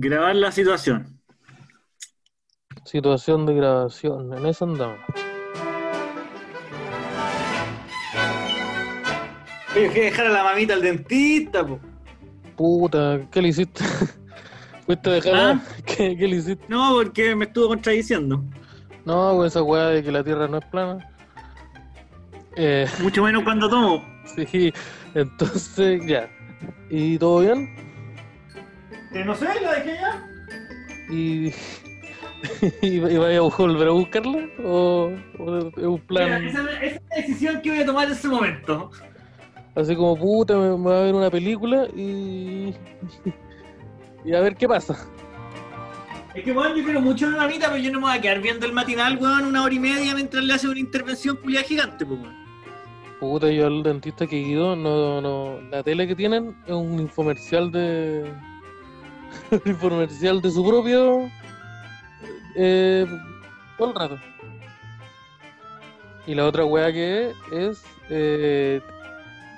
Grabar la situación. Situación de grabación, en eso andamos. Oye, que dejar a la mamita al dentista, po. Puta, ¿qué le hiciste? ¿Fuiste a dejarla? ¿Ah? ¿Qué, ¿Qué le hiciste? No, porque me estuvo contradiciendo. No, pues esa weá de que la tierra no es plana. Eh, Mucho menos cuando tomo. sí, entonces ya. ¿Y todo bien? Que no sé, la dejé ya. ¿Y, y, vaya a volver a buscarla? ¿O, es un plan Mira, esa, esa es la decisión que voy a tomar en ese momento. así como puta, me, me va a ver una película y. y a ver qué pasa? Es que, weón, yo quiero mucho mi mamita, pero yo no me voy a quedar viendo el matinal, weón, una hora y media mientras le hace una intervención culiada gigante, po, weón. Puta, yo al dentista que he ido, no, no, la tele que tienen es un infomercial de. un infomercial de su propio. Eh, todo el rato. Y la otra wea que es, eh,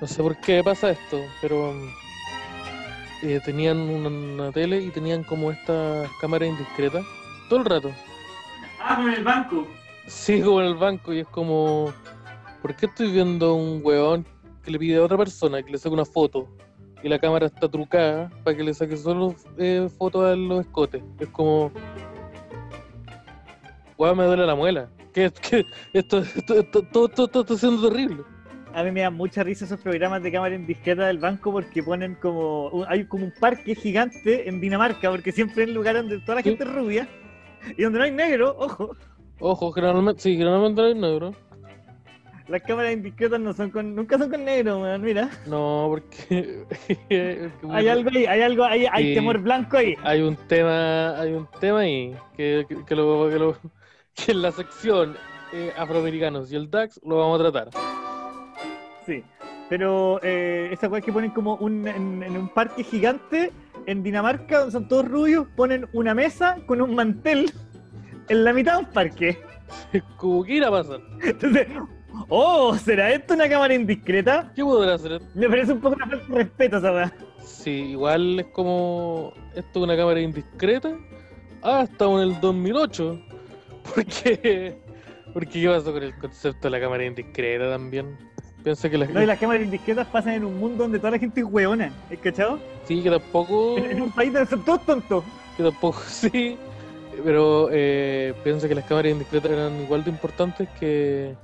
no sé por qué pasa esto, pero. eh, tenían una, una tele y tenían como estas cámaras indiscretas todo el rato. Ah, con el banco. Sí, como en el banco, y es como. ¿Por qué estoy viendo a un weón que le pide a otra persona que le saque una foto? Y la cámara está trucada para que le saque solo eh, fotos a los escotes. Es como. Weón, me duele la muela. ¿Qué, qué? Esto, esto, esto, todo, todo, todo está siendo terrible. A mí me dan mucha risa esos programas de cámara indiscreta del banco porque ponen como. un- hay como un parque gigante en Dinamarca, porque siempre es un lugar donde toda la Sí. gente es rubia y donde no hay negro, ojo. Ojo, generalmente, sí, generalmente no hay negro. Las cámaras indiscretas no son con, nunca son con negro, weón, mira. No, porque. Hay algo ahí, hay algo ahí, hay temor blanco ahí. hay un tema hay un tema ahí que, que, que lo, que, lo- que en la sección eh, afroamericanos y el DAX lo vamos a tratar Sí. Pero eh, esa weá que ponen como un, en, en un parque gigante en Dinamarca, donde son todos rubios, ponen una mesa con un mantel en la mitad de un parque. como que irá a pasar Entonces, oh, ¿será esto una cámara indiscreta? ¿qué podrá hacer? Me parece un poco una falta de respeto esa weá. Sí, igual es como esto es una cámara indiscreta hasta en el 2008 porque porque qué pasó con el concepto de la cámara indiscreta también piensa que la No, y las cámaras indiscretas pasan en un mundo donde toda la gente es weona, ¿es cachado? sí que tampoco En, en un país donde son todos tontos. que tampoco sí, pero eh, pienso que las cámaras indiscretas eran igual de importantes que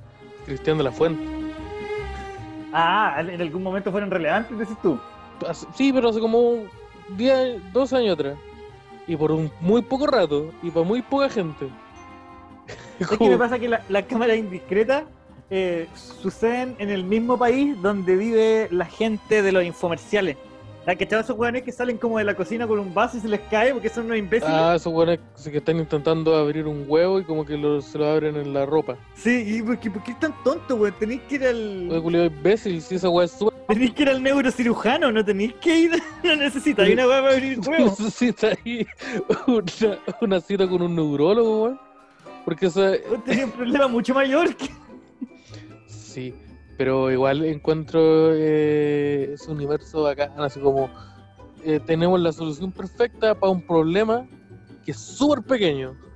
Cristian de la Fuente. Ah, en algún momento fueron relevantes, decís tú. Sí, pero hace como 10, 12 años atrás. Y por un muy poco rato, y para muy poca gente. Es que me pasa que la- las cámaras indiscretas eh, suceden en el mismo país donde vive la gente de los infomerciales. ¿Has cachado esos weones que salen como de la cocina con un vaso y se les cae porque son unos imbéciles? Ah, esos buenos que están intentando abrir un huevo y como que lo- se lo abren en la ropa. Sí, y por qué, por qué es tan tonto, weón? Tenéis que ir Oye, al. culiao imbécil, si esa weá es súper. Tenéis que ir al neurocirujano, no tenéis que ir. No necesitas una weá para abrir huevos. Necesita ahí una, una cita con un neurólogo, weón. Porque esa, tenés un problema mucho mayor que. Sí, pero igual encuentro eh, ese universo bacán, así como eh, tenemos la solución perfecta para un problema que es súper pequeño.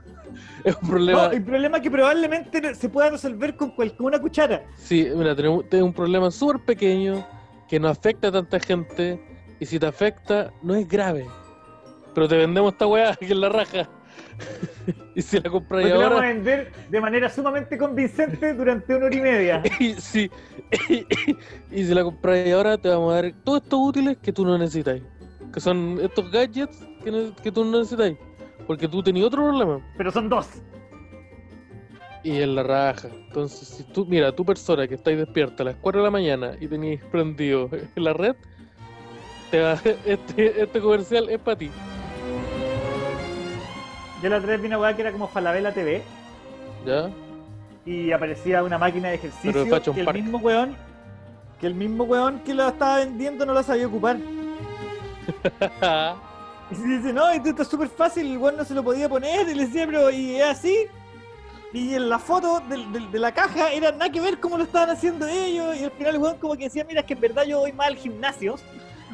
Es un problema, No, el problema es que probablemente se pueda resolver con, cual- con una cuchara. sí, mira, tenemos, tenemos un problema súper pequeño que no afecta a tanta gente y si te afecta no es grave. Pero te vendemos esta weá que es la raja. y si la compras Porque la vamos a ahora, vender de manera sumamente convincente durante una hora y media. y, si, y si la compras ahora te vamos a dar todos estos útiles que tú no necesitas. Que son estos gadgets que, que tú no necesitas. Porque tú tenías otro problema. Pero son dos. Y en la raja. Entonces, si tú, mira, tu persona que estáis despierta a las 4 de la mañana y tenéis prendido en la red, te va, este, este comercial es para ti. Yo la otra vez vi una weá que era como Falabella TV ¿Ya? y aparecía una máquina de ejercicio que el Park. mismo weón que el mismo weón que la estaba vendiendo no la sabía ocupar. Y se dice, no, esto está súper fácil, el weón no se lo podía poner, y le decía, pero y es así. Y en la foto de, la caja era nada que ver cómo lo estaban haciendo ellos, y al final el weón como que decía, mira, es que en verdad yo voy más al gimnasio,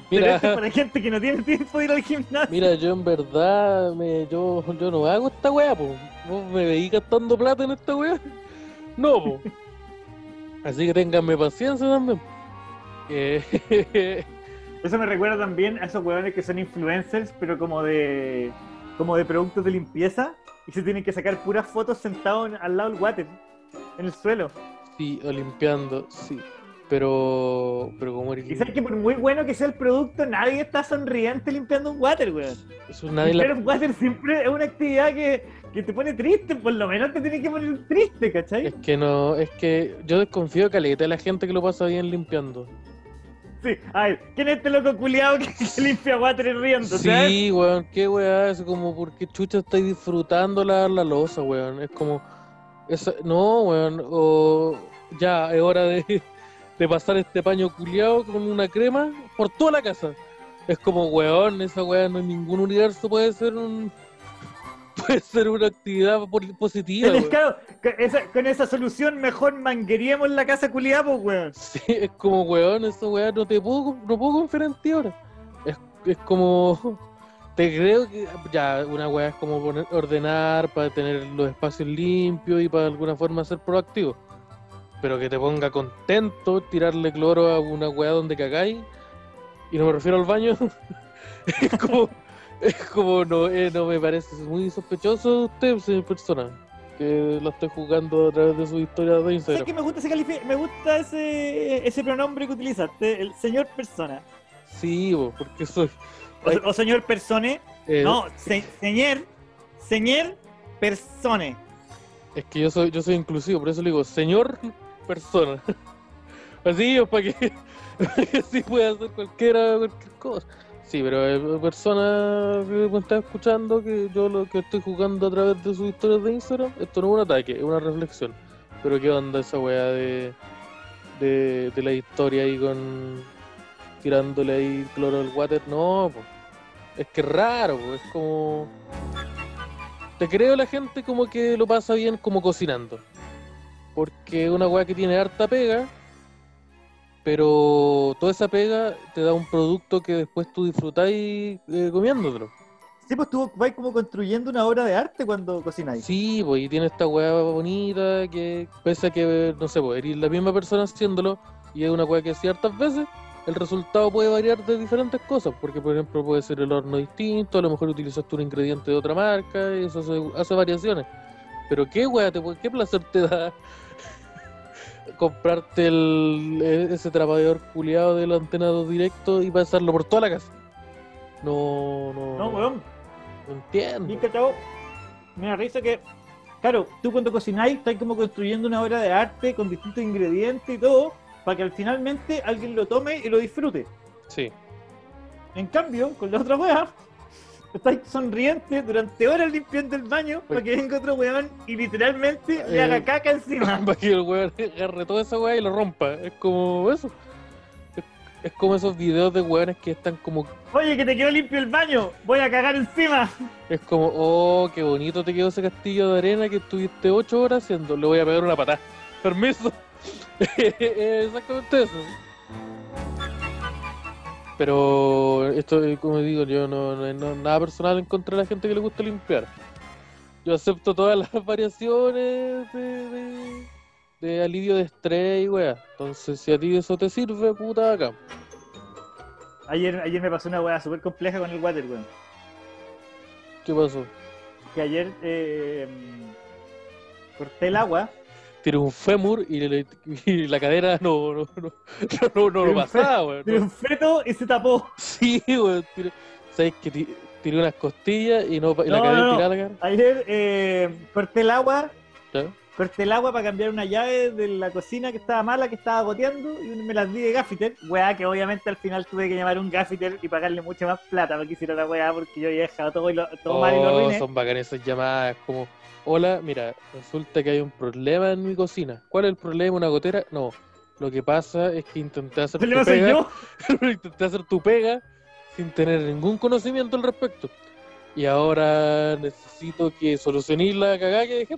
Pero esto es para gente que no tiene tiempo de ir al gimnasio. Mira, yo en verdad, me, yo, yo no hago esta weá. ¿Vos me veís gastando plata en esta weá? No, pues. Así que ténganme paciencia también. Eh, Eso me recuerda también a esos weones que son influencers, pero como de como de productos de limpieza y se tienen que sacar puras fotos sentados en- al lado del water, en el suelo. sí, o limpiando, sí. Pero, pero como Y sabes que por muy bueno que sea el producto, nadie está sonriente limpiando un water, weón. eso nadie la- Limpiar un water siempre es una actividad que, que te pone triste, por lo menos te tiene que poner triste, ¿cachai? Es que no, es que yo desconfío caleta de la gente que lo pasa bien limpiando. Sí, a ver, ¿quién es este loco culiado que, que limpia water riendo? ¿sabes? Sí, weón, qué weá, es como porque chucha estáis disfrutando la, la losa, weón. Es como, esa- no, weón, o ya, es hora de, de pasar este paño culiado con una crema por toda la casa. Es como, weón, esa weá no en ningún universo puede ser un. Puede ser una actividad positiva, weón. claro, con esa, con esa solución mejor mangueríamos la casa culiada, pues, weón. Sí, es como, weón, esa weá no te puedo, no puedo confiar en ti ahora. Es, es como, te creo que ya una weá es como poner, ordenar para tener los espacios limpios y para de alguna forma ser proactivo. Pero que te ponga contento tirarle cloro a una weá donde cagáis, y no me refiero al baño, es como, es como, no, eh, no me parece muy sospechoso usted, señor persona, que lo esté jugando a través de su historia de ¿Sabes Instagram. que me gusta ese me gusta ese, ese pronombre que utilizaste, el señor persona? Sí, bo, porque soy... O, o señor persone. eh, No, se- señor, señor persone. Es que yo soy, yo soy inclusivo, por eso le digo, señor persona. Así, para para que así pueda hacer cualquiera, cualquier cosa. Sí, pero eh, persona que me está escuchando, que yo lo que estoy jugando a través de sus historias de Instagram, esto no es un ataque, es una reflexión. Pero qué onda esa weá de, de, la historia ahí con tirándole ahí cloro al water, no, es que es raro, es como... Te creo la gente como que lo pasa bien como cocinando. Porque es una weá que tiene harta pega, pero toda esa pega te da un producto que después tú disfrutáis eh, comiéndotelo. Sí, pues tú vas como construyendo una obra de arte cuando cocináis. Sí, pues y tiene esta weá bonita que pese a que, no sé, pues eres la misma persona haciéndolo y es una weá que ciertas veces el resultado puede variar de diferentes cosas, porque por ejemplo puede ser el horno distinto, a lo mejor utilizaste un ingrediente de otra marca y eso hace, hace variaciones. Pero qué weá, te, qué placer te da comprarte el, e- ese trapador culiado de la antena 2 directo y pasarlo por toda la casa. No, no, No, weón. no entiendo. Bien cachado. Me da risa que, claro, tú cuando cocináis estás como construyendo una obra de arte con distintos ingredientes y todo, para que al finalmente alguien lo tome y lo disfrute. Sí. En cambio, con la otra weá, estáis sonrientes durante horas limpiando el baño para que venga otro weón y literalmente le Eh, haga caca encima. para que el weón agarre toda esa weá y lo rompa. Es como eso. Es, es como esos videos de weones que están como. Oye, que te quedó limpio el baño, voy a cagar encima. Es como, oh, qué bonito te quedó ese castillo de arena que estuviste ocho horas haciendo. Le voy a pegar una patada. Permiso. Exactamente eso. Pero esto, como digo, yo no, no, no- nada personal en contra de la gente que le gusta limpiar. Yo acepto todas las variaciones de, de, de alivio de estrés y weá. Entonces, si a ti eso te sirve, puta acá. Ayer, ayer me pasó una weá súper compleja con el water, weón. ¿Qué pasó? Que ayer eh, corté el agua. Tiré un fémur y, le- y la cadera no, no, no, no, no, lo pasaba, weón. Tiré no. un feto y se tapó. Sí, weón. ¿Sabes que ti- tiré unas costillas y, no, y la cadera tirada? Ayer eh, corté el agua, Corté el agua para cambiar una llave de la cocina que estaba mala, que estaba goteando, y me las di de gaffiter. Weá, que obviamente al final tuve que llamar a un gaffiter y pagarle mucha más plata para que hiciera la weá, porque yo había dejado todo, y lo- todo mal y lo Oh, arruiné. son bacanas esas llamadas, como, hola, mira, resulta que hay un problema en mi cocina. ¿Cuál es el problema? ¿Una gotera? No. Lo que pasa es que intenté hacer tu pega, yo. intenté hacer tu pega sin tener ningún conocimiento al respecto. Y ahora necesito que solucionéis la cagada que dejé.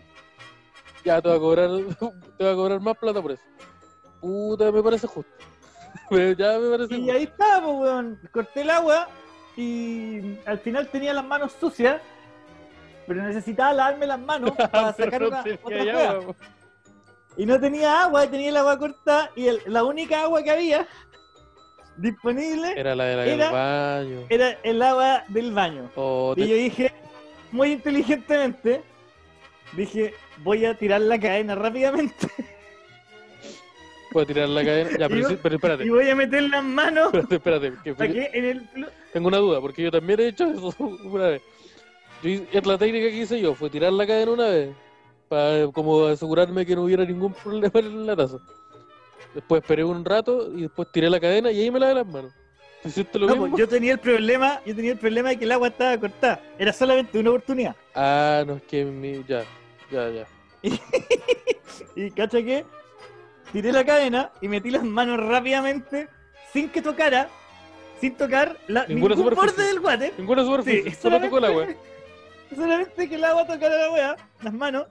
Ya te va a cobrar, te va a cobrar más plata por eso. Puta, me parece justo. Ya me parece. Y ahí estaba, pues, weón. Corté el agua y al final tenía las manos sucias, pero necesitaba lavarme las manos para Pero sacar no una, otra weón. Y no tenía agua, tenía el agua cortada y el- la única agua que había disponible Era la de la Era- del baño. era el agua del baño. Oh, Y te- yo dije, muy inteligentemente, dije, voy a tirar la cadena rápidamente Puedo tirar la cadena. Ya, pero, espérate. y voy a meter las manos Espérate, espérate. que en el... Tengo una duda, porque yo también he hecho eso una vez. Yo la técnica que hice yo, fue tirar la cadena una vez, para como asegurarme que no hubiera ningún problema en la taza. Después esperé un rato y después tiré la cadena y ahí me lavé las manos. ¿Tú hiciste lo No, mismo? pues, yo tenía el problema, yo tenía el problema de que el agua estaba cortada. Era solamente una oportunidad. Ah, no, es que mi... ya, ya, ya. Y cacha que tiré la cadena y metí las manos rápidamente, sin que tocara, sin tocar la, Ninguna ningún borde del water. Ninguna superficie, Sí, solo tocó el agua. solamente que el agua tocara la weá, las manos,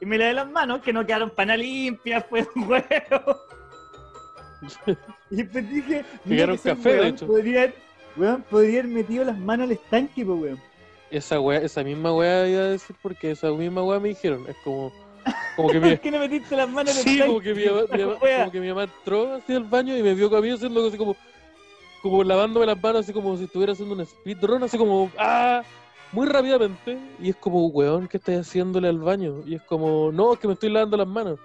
y me lavé las manos, que no quedaron pana limpias, fue un huevo. y después dije, ese café, de weón hecho. Podría, haber- weón, podría haber metido las manos al estanque, pues weón. Esa wea, esa misma wea iba a decir porque esa misma wea me dijeron. Es como, como que mi, ¿Por qué no metiste las manos en el Sí, como que, mi mamá, mi mamá- Wea. como que mi mamá entró hacia el baño y me vio mí haciendo así como, como lavándome las manos, así como si estuviera haciendo un speedrun, así como, ¡ah! Muy rápidamente. Y es como, weón, ¿qué estás haciéndole al baño? Y es como, no, es que me estoy lavando las manos.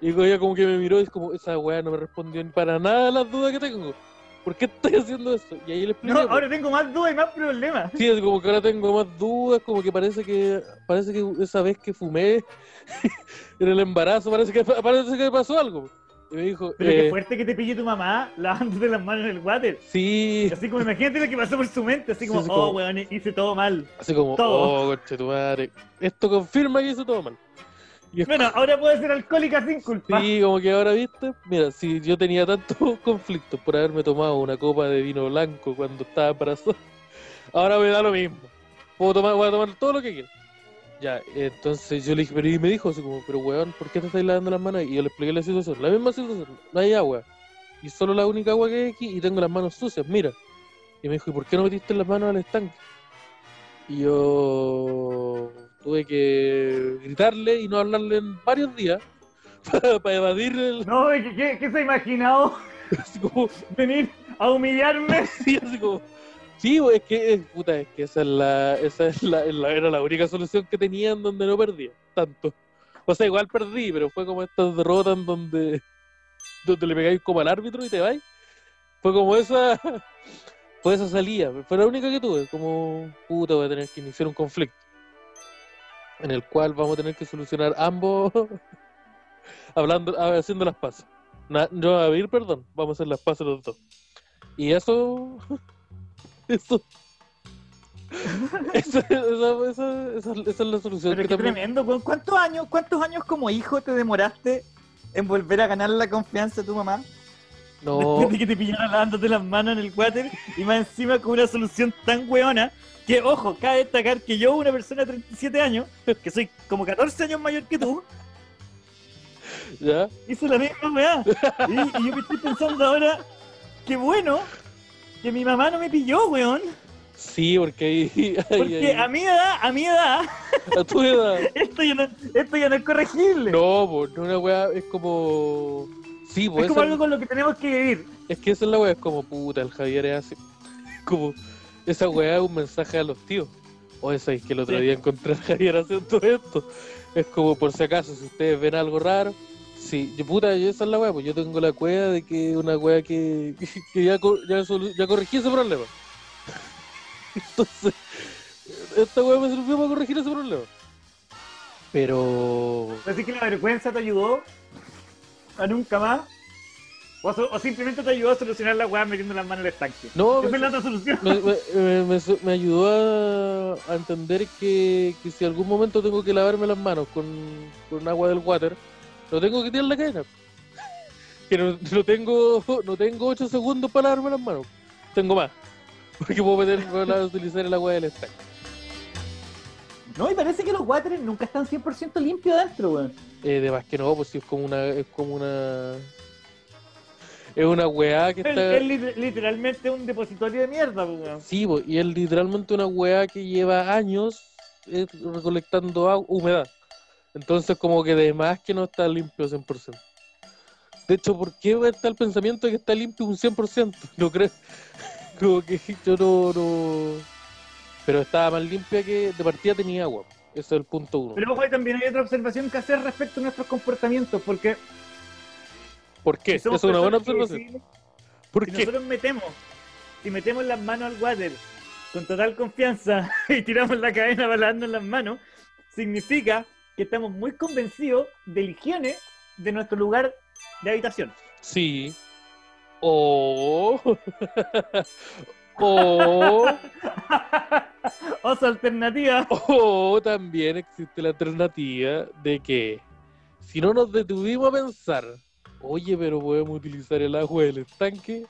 Y ella como que me miró y es como, esa weá no me respondió ni para nada a las dudas que tengo. ¿Por qué estoy haciendo eso? Y ahí le expliqué. No, ahora tengo más dudas y más problemas. Sí, es como que ahora tengo más dudas, como que parece que parece que esa vez que fumé en el embarazo, parece que parece que pasó algo. Y me dijo, Pero eh, qué fuerte que te pille tu mamá lavándote las manos en el water. sí, Así como imagínate lo que pasó por su mente, así Sí, como, así oh, como- weón, hice todo mal. así como, todo. oh, conche tu madre. Esto confirma que hizo todo mal. Y es Bueno, ahora puedo ser alcohólica sin culpa. Sí, como que ahora viste, mira, si yo tenía tantos conflictos por haberme tomado una copa de vino blanco cuando estaba embarazada, ahora me da lo mismo. Puedo tomar, voy a tomar todo lo que quiera. Ya, entonces yo le dije, pero y me dijo así como, pero weón, ¿por qué te estás lavando las manos? Y yo le expliqué la situación, la misma situación, no hay agua. Y solo la única agua que hay aquí y tengo las manos sucias, mira. Y me dijo, ¿y por qué no metiste las manos al estanque? Y yo tuve que gritarle y no hablarle en varios días para, evadir el, No, ¿qué, qué, qué se ha imaginado? así como, Venir a humillarme. sí, así como, sí, güey, es que, es- puta, es que esa, es la, esa es la, es la- era la única solución que tenía en donde no perdía, tanto. O sea, igual perdí, pero fue como estas derrotas en donde, donde le pegáis como al árbitro y te vais. Fue como esa, fue esa salida, fue la única que tuve, como, puta, voy a tener que iniciar un conflicto. En el cual vamos a tener que solucionar ambos, hablando, haciendo las paces. Na- no va a pedir perdón, vamos a hacer las paces los dos. Y eso. Eso. Esa, esa, esa, es la solución Pero que qué también- tremendo. ¿cu- ¿Cuántos años, ¿Cuántos años como hijo te demoraste en volver a ganar la confianza de tu mamá? No, Después de que te pillara lavándote las manos en el water y más encima con una solución tan weona que, ojo, cabe destacar que yo, una persona de 37 años, que soy como 14 años mayor que tú, ya. hice la misma weá. Y, y yo me estoy pensando ahora, qué bueno que mi mamá no me pilló, weón. Sí, porque ahí. ahí- Porque ahí- a mi edad, a mi edad, a tu edad. esto ya no, esto ya no es corregible. No, pues, no una weá, es como. Sí, pues es como algo con lo que tenemos que vivir. es que esa es la weá, es como puta, el Javier es así. Como. Esa weá es un mensaje a los tíos. O esa es que el otro Sí. día encontré a Javier haciendo esto. Es como por si acaso, si ustedes ven algo raro. Sí, yo puta, yo esa es la weá, pues yo tengo la cueva de que una weá que, que ya, ya, ya corregí ese problema. Entonces, esta weá me sirvió para corregir ese problema. Pero. Así que la vergüenza te ayudó a nunca más. O, simplemente te ayudó a solucionar la weá metiendo las manos en el estanque. No, es la otra solución. me, me- me- me me ayudó a, a entender que, que si algún momento tengo que lavarme las manos con, con agua del water, no tengo que tirar la cadena. Que no, no tengo no tengo 8 segundos para lavarme las manos. Tengo más. Porque puedo, meter, puedo utilizar el agua del estanque. No, y parece que los wateres nunca están 100% limpios adentro, weón. Eh, de más que no, pues sí, es como una. Es como una. Es una weá que Es, está. es lit- literalmente un depositorio de mierda, pues, weón. Sí, po, y es literalmente una weá que lleva años eh, recolectando agua- humedad. Entonces, como que de más que no está limpio 100%. De hecho, ¿por qué está el pensamiento de que está limpio un 100%? No creo. Como que yo no, no. Pero estaba más limpia que de partida tenía agua. Ese es el punto uno. Pero ojo, también hay otra observación que hacer respecto a nuestros comportamientos, porque ¿Por qué? si es una buena observación. ¿Por si qué? nosotros metemos, si metemos las manos al water con total confianza y tiramos la cadena para lavarnos las manos, significa que estamos muy convencidos de la higiene de nuestro lugar de habitación. Sí. O. o. Oso alternativa. O también existe la alternativa de que si no nos detuvimos a pensar, oye, pero podemos utilizar el agua del estanque,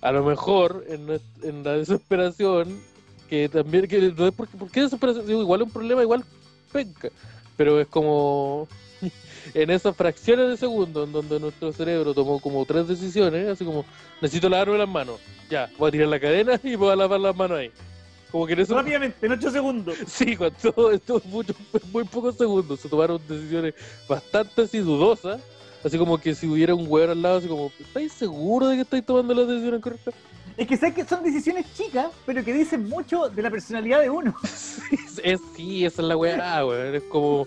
a lo mejor en, en la desesperación, que también, que no es porque, ¿por qué desesperación? Digo, igual es un problema, igual penca, pero es como en esas fracciones de segundo en donde nuestro cerebro tomó como tres decisiones, así como, necesito lavarme las manos, ya, voy a tirar la cadena y voy a lavar las manos ahí. Como que en eso Rápidamente, en 8 segundos. Sí, cuando esto mucho, muy pocos segundos se tomaron decisiones bastante así dudosas. Así como que si hubiera un huevo al lado, así como, ¿estáis seguros de que estáis tomando las decisiones correctas? Es que sé que son decisiones chicas, pero que dicen mucho de la personalidad de uno. Sí, es, sí, esa es la weá, weón. Es como,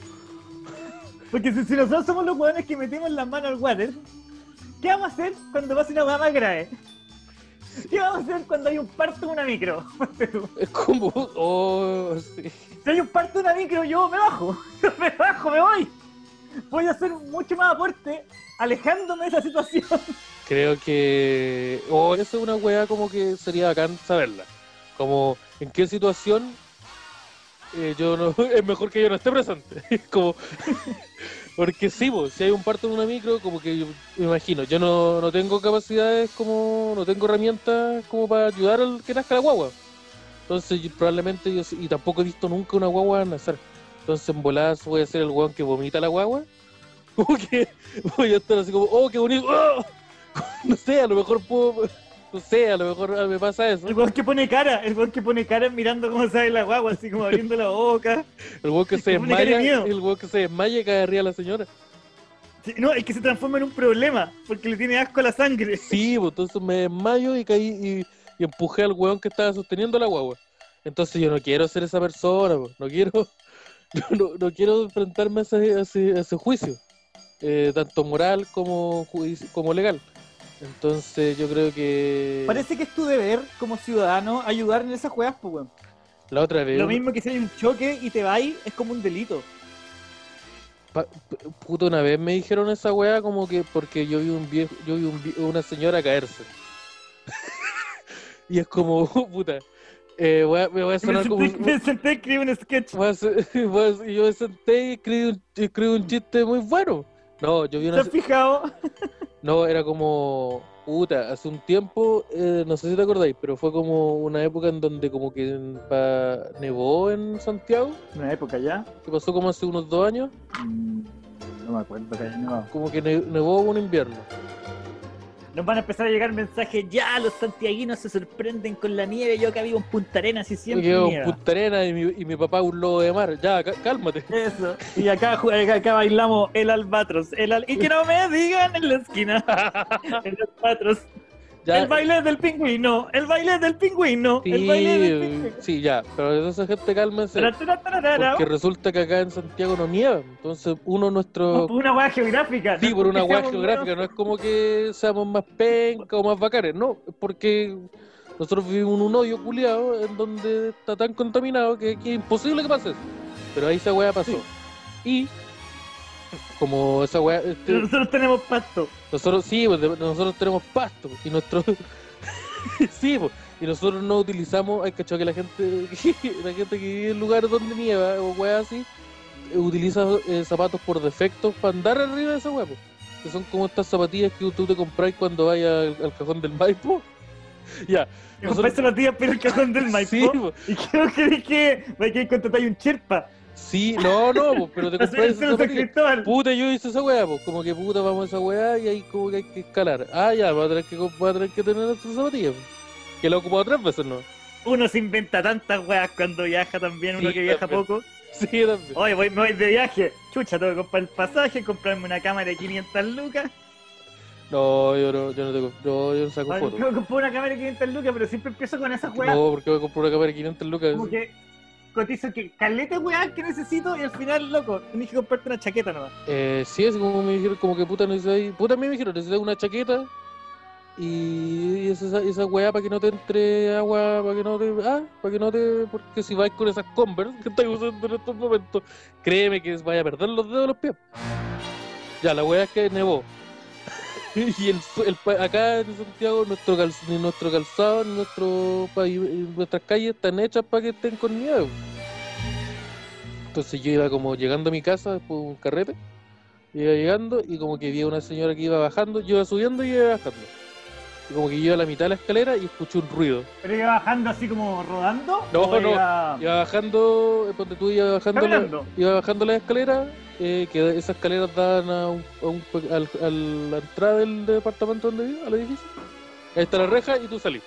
Porque si, si nosotros somos los hueones que metemos las manos al water, ¿qué vamos a hacer cuando pase una hueá más grave? ¿Qué vamos a hacer cuando hay un parto en una micro? es como, oh, sí. Si hay un parto en una micro, yo me bajo. me bajo, me voy. Voy a hacer mucho más aporte alejándome de esa situación. Creo que, oh, esa es una weá como que sería bacán saberla. Como, ¿en qué situación eh, yo no, es mejor que yo no esté presente? como, porque sí, si hay un parto en una micro, como que yo me imagino, yo no, no tengo capacidades como, no tengo herramientas como para ayudar al que nazca la guagua. Entonces probablemente yo, y tampoco he visto nunca una guagua nacer. Entonces en voladas voy a ser el weón que vomita la guagua. Como que voy a estar así como, oh, qué bonito. ¡oh! No sé, a lo mejor puedo, no sé, a lo mejor ah, me pasa eso. El weón que pone cara, el weón que pone cara mirando cómo sale la guagua, así como abriendo la boca. El weón que se desmaya, el weón que se desmaya y cae arriba a la señora. Sí, no, es que se transforma en un problema, porque le tiene asco a la sangre. Sí, pues entonces me desmayo y caí y, y empujé al weón que estaba sosteniendo la guagua. Entonces yo no quiero ser esa persona, pues, no quiero, no, no- no quiero enfrentarme a ese, a ese- a ese juicio, eh, tanto moral como, como legal. Entonces yo creo que Parece que es tu deber como ciudadano ayudar en esas juegas, pues weón. la otra vez Lo mismo que si hay un choque y te vas, es como un delito. Pa- puto, una vez me dijeron esa weá como que porque yo vi un viejo, yo vi un vie- una señora caerse. y es como, puta, eh, voy a- me voy a Me sonar como... senté, me senté a escribir un sketch. voy a hacer- voy a- y yo me senté y escribí un, escribí un chiste muy bueno. No, yo vi ¿Te una... has fijado? No, era como... Puta, hace un tiempo, eh, no sé si te acordáis, pero fue como una época en donde como que pa- nevó en Santiago, Una época ya. que pasó como hace unos dos años, Mm, No me acuerdo que haya nevado. como que ne- nevó un invierno. Nos van a empezar a llegar mensajes, ya los santiaguinos se sorprenden con la nieve, yo que vivo en Punta Arenas y Yo siempre quedo en. Punta Arenas y mi, y mi papá un lobo de mar. Ya, cá- cálmate. Eso. Y acá, ju- acá, acá bailamos el albatros. El al- Y que no me digan en la esquina. el albatros. Ya, El baile del pingüino. El baile del pingüino. sí, El baile del pingüino. sí, ya. Pero esa gente cálmense. Porque resulta que acá en Santiago no nieva. Entonces, uno nuestro. Por una hueá geográfica. Sí, por una hueá geográfica. No es como que seamos más penca o más bacanes. No, es porque nosotros vivimos en un hoyo culiado en donde está tan contaminado que, que es imposible que pase eso. Pero ahí esa hueá pasó. Y. Como esa hueá. este, Nosotros tenemos pacto. Nosotros sí, pues, nosotros tenemos pasto y nuestro sí, pues, y nosotros no utilizamos, hay cachado que la gente la gente que vive en lugares donde nieva o weas así utiliza eh, zapatos por defecto para andar arriba de esa wea, pues, que son como estas zapatillas que tú te compras cuando vayas al, al cajón del Maipo. ya, Me Nosotros- compré las pero el cajón del Maipo. sí, pues, Y creo que dije, hay que contratar un cherpa. Sí, no, no, pero te compras esa. Puta, yo hice esa weá, pues como que puta, vamos a esa weá y ahí como que hay que escalar. Ah, ya, va a tener que, va a tener que tener esa zapatilla. pues. Que lo he ocupado tres veces, ¿no? Uno se inventa tantas weas cuando viaja también, uno Sí, que viaja también. poco. Sí, también. Oye, voy, me voy de viaje. Chucha, tengo que comprar el pasaje, comprarme una cámara de 500 lucas. No, yo no, yo no tengo, no, yo no saco fotos. que comprar una cámara de 500 lucas, pero siempre empiezo con esas weas. No, porque voy a comprar una cámara de 500 lucas. Como que cotizo que caleta weas que necesito y al final, loco, tenés que comprarte una chaqueta nomás. Eh, sí, es como me dijeron, como que puta necesitas, puta a mí me dijeron, necesitas una chaqueta y esa, esa weá para que no te entre agua, para que no te, ah, para que no te, porque si vais con esas Converse que estás usando en estos momentos, créeme que vaya a perder los dedos de los pies. Ya, la weá es que nevó. y el, el acá en Santiago nuestro, cal, ni nuestro calzado, ni nuestro nuestras calles están hechas para que estén con nieve. Entonces yo iba como llegando a mi casa después de un carrete, iba llegando y como que vi a una señora que iba bajando, yo iba subiendo y iba bajando. Y como que yo iba a la mitad de la escalera y escuché un ruido. Pero iba bajando así como rodando. No, no, Iba... Iba bajando, eh, ponte tú, iba bajando, la, iba bajando la escalera, eh, que esas escaleras dan a, un, a, un pe- al- a la entrada del departamento donde vivo, al edificio. Ahí está la reja y tú salís.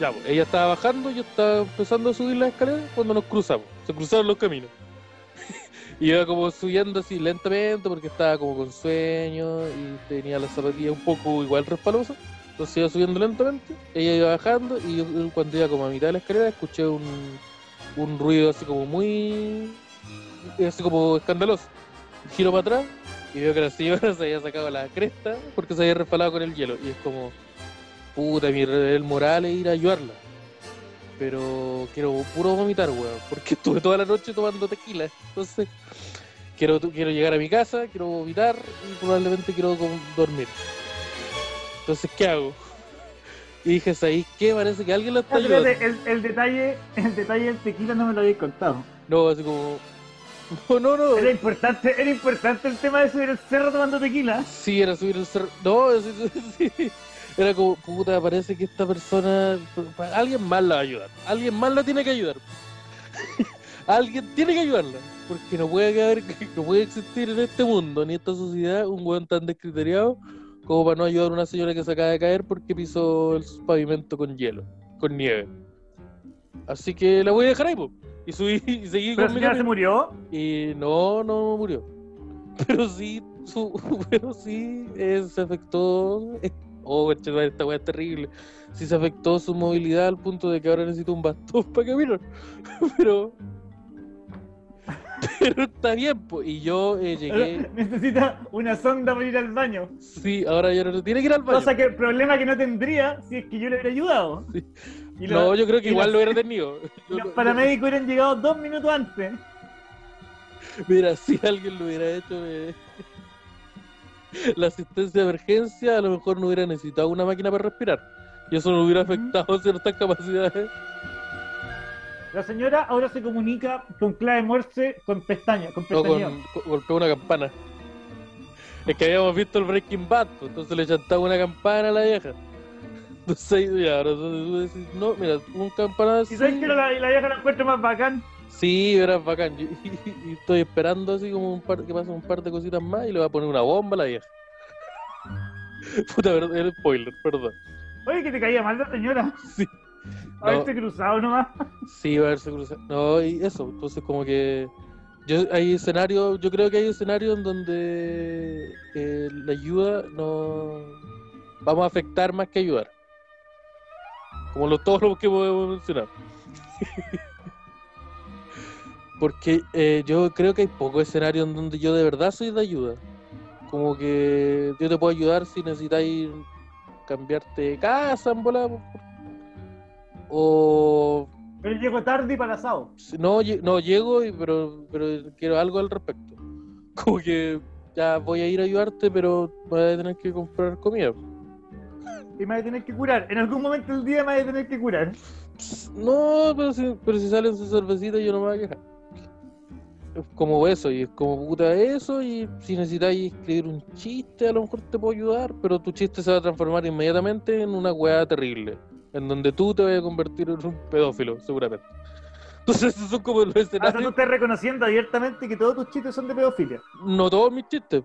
Ya, pues, ella estaba bajando, yo estaba empezando a subir la escalera cuando nos cruzamos. Se cruzaron los caminos. Iba como subiendo así lentamente porque estaba como con sueño y tenía las zapatillas un poco igual resbalosas. Entonces iba subiendo lentamente, ella iba bajando y yo, cuando iba como a mitad de la escalera escuché un, un ruido así como muy... así como escandaloso. Giro para atrás y veo que la señora se había sacado la cresta porque se había resbalado con el hielo. Y es como, puta, mi el moral es ir a ayudarla. Pero quiero puro vomitar, weón, porque estuve toda la noche tomando tequila. Entonces, quiero, quiero llegar a mi casa, quiero vomitar y probablemente quiero dormir. Entonces, ¿qué hago? Y dije, ¿sabéis qué? Parece que alguien la está ayudando. el, el detalle, el detalle del tequila no me lo habéis contado. No, así como... No, no, no. Era importante, era importante el tema de subir el cerro tomando tequila. Sí, era subir el cerro. No, sí, sí, sí. Era como, puta, parece que esta persona. Alguien más la va a ayudar. Alguien más la tiene que ayudar. Alguien tiene que ayudarla. Porque no puede haber, no puede existir en este mundo, ni en esta sociedad, un weón tan descriteriado como para no ayudar a una señora que se acaba de caer porque pisó el pavimento con hielo, con nieve. Así que la voy a dejar ahí, po. Y subí y seguí Pero con la mi señora se murió. Y no, no murió. Pero sí, su, pero sí eh, se afectó. Oh, conchetumare, esta weá es terrible. Sí se afectó su movilidad al punto de que ahora necesito un bastón para caminar. Pero. Pero está bien, pues. Y yo eh, llegué. Necesita una sonda para ir al baño. Sí, ahora ya no tiene que ir al baño. Cosa que el problema que no tendría si es que yo le hubiera ayudado. Sí. Y No, los- yo creo que igual los- lo hubiera tenido. Los paramédicos hubieran llegado dos minutos antes. Mira, si alguien lo hubiera hecho, eh, la asistencia de emergencia, a lo mejor no hubiera necesitado una máquina para respirar. Y eso no hubiera afectado ciertas capacidades. La señora ahora se comunica con clave Morse con pestaña, con con- golpeó una campana. Es que habíamos visto el Breaking Bad, pues, entonces le chantaba una campana a la vieja. Entonces ahí, ya, ahora tú decís, no, mira, un campanazo. Si sabes que la, la vieja la encuentro más bacán, Sí, era bacán. Y, y- y estoy esperando así como un par, que pasen un par de cositas más y le voy a poner una bomba a la vieja. Puta, verdad, era spoiler, perdón. oye, que te caía mal la señora. Sí. Haberte cruzado nomás. Sí, va a haberse cruzado. No, y eso, entonces como que yo hay escenarios, yo creo que hay escenarios en donde eh, la ayuda no vamos a afectar más que ayudar. Como los, todos los que podemos mencionar. Porque eh, yo creo que hay pocos escenarios en donde yo de verdad soy de ayuda. Como que yo te puedo ayudar si necesitáis cambiarte de casa en bola. O Pero llego tarde y para asado. No, no llego, y, pero, pero quiero algo al respecto. Como que ya voy a ir a ayudarte, pero voy a tener que comprar comida. Y me voy a tener que curar. En algún momento del día me voy a tener que curar. No, pero si, pero si salen sus cervecitas yo no me voy a quejar. Como eso, y es como puta eso, y si necesitáis escribir un chiste, a lo mejor te puedo ayudar, pero tu chiste se va a transformar inmediatamente en una weá terrible, en donde tú te vas a convertir en un pedófilo, seguramente. Entonces, esos son como los Ah, o sea, tú escenarios. estás reconociendo abiertamente que todos tus chistes son de pedofilia. No todos mis chistes,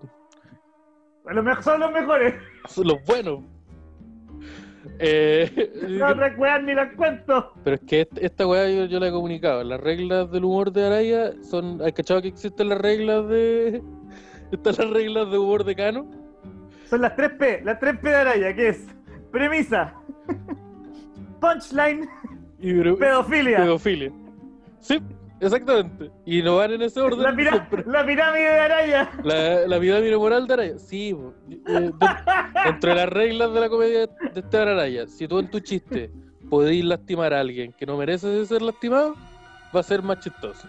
A lo mejor son los mejores. son los buenos. Eh, No otras weas ni las cuento. pero es que est- esta weá yo, yo la he comunicado. Las reglas del humor de Araya son. ¿Has cachado que existen las reglas de. Están las reglas de humor de Cano? Son las 3P, las 3P de Araya, que es premisa, punchline, Y pedofilia. pedofilia. Sí, exactamente. Y no van en ese orden. La, pirámide de Araya. La, la pirámide moral de Araya. Sí. Eh, de las reglas de la comedia de Esteban Araya, si tú en tu chiste podéis lastimar a alguien que no merece ser lastimado, va a ser más chistoso.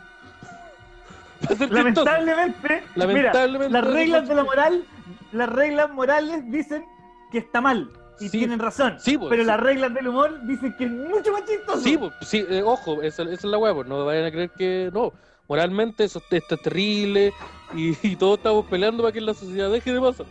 Va a ser chistoso. Lamentablemente, Lamentablemente, mira, las reglas de la moral, las reglas morales dicen que está mal y Sí. tienen razón. Sí, pues, pero sí. las reglas del humor dicen que es mucho más chistoso. Sí, pues, sí, eh, ojo, esa, esa es la hueá, pues, no vayan a creer que no. Moralmente eso esto es terrible y, y todos estamos peleando para que la sociedad deje de pasar.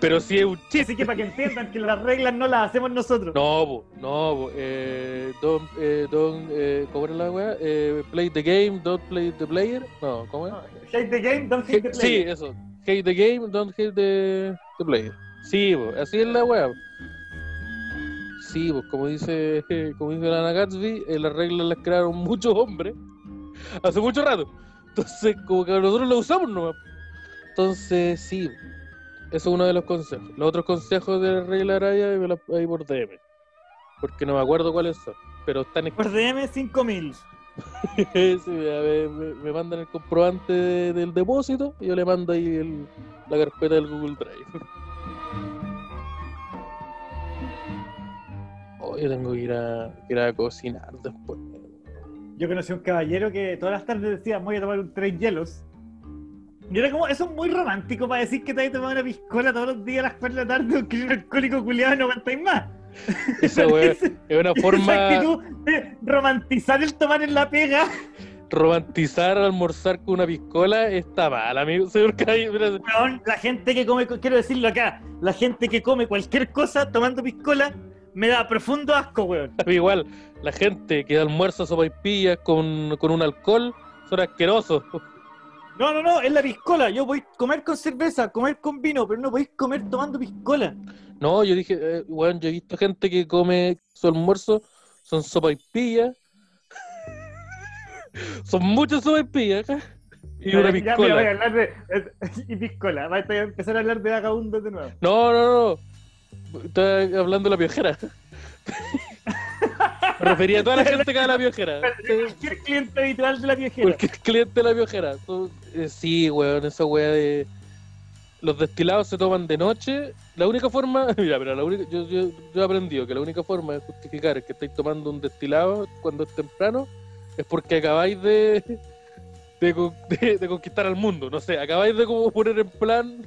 Pero si es un chiste. Así que para que entiendan que las reglas no las hacemos nosotros. No, po, no, po, eh, don't, eh, don't, eh, ¿cómo era la weá? Eh, play the game, don't play the player. No, ¿cómo es? No, Hate the game, don't hate the Sí, player. eso. Hate the game, don't hate the, the player. Sí, po, así es la weá. Sí, pues como dice, como dice la Ana Gatsby, eh, las reglas las crearon muchos hombres hace mucho rato. Entonces, como que nosotros las usamos nomás. Entonces, sí, eso es uno de los consejos. Los otros consejos de la regla Araya me los ahí por DM. Porque no me acuerdo cuáles son. Pero están Por DM 5000. Sí, me, me- me mandan el comprobante de- del depósito y yo le mando ahí el- la carpeta del Google Drive. Yo tengo que ir a, ir a cocinar después. Yo conocí a un caballero que todas las tardes decía, voy a tomar un tres hielos. Y era como, eso es muy romántico para decir que te vas a tomar una piscola todos los días a las 4 de la tarde porque eres un alcohólico culiado y no aguantáis más. Esa Esa- es una Esa forma actitud de romantizar el tomar en la pega. romantizar almorzar con una piscola está mal, amigo. Señor la gente que come, quiero decirlo acá, la gente que come cualquier cosa tomando piscola me da profundo asco, weón. igual, la gente que almuerza sopaipillas con, con un alcohol son asquerosos. No, no, no, es la piscola. Yo voy a comer con cerveza, comer con vino, pero no podéis comer tomando piscola. No, yo dije, eh, weón, yo he visto gente que come su almuerzo, son sopaipillas. son muchas sopaipillas acá. Y una Ya, mira, voy a piscola. hablar de. Y piscola. Va a empezar a hablar de vagabundos de nuevo. No, no, no. Estoy hablando de la piojera. Me refería a toda la gente que va a la piojera. Cualquier cliente habitual de la viejera. Porque el cliente de la piojera. Eh, sí, weón, esa weá de. Los destilados se toman de noche. La única forma. Mira, pero la única, yo, yo, yo he aprendido que la única forma de justificar que estáis tomando un destilado cuando es temprano es porque acabáis de. De, de- de conquistar al mundo. No sé, acabáis de como poner en plan.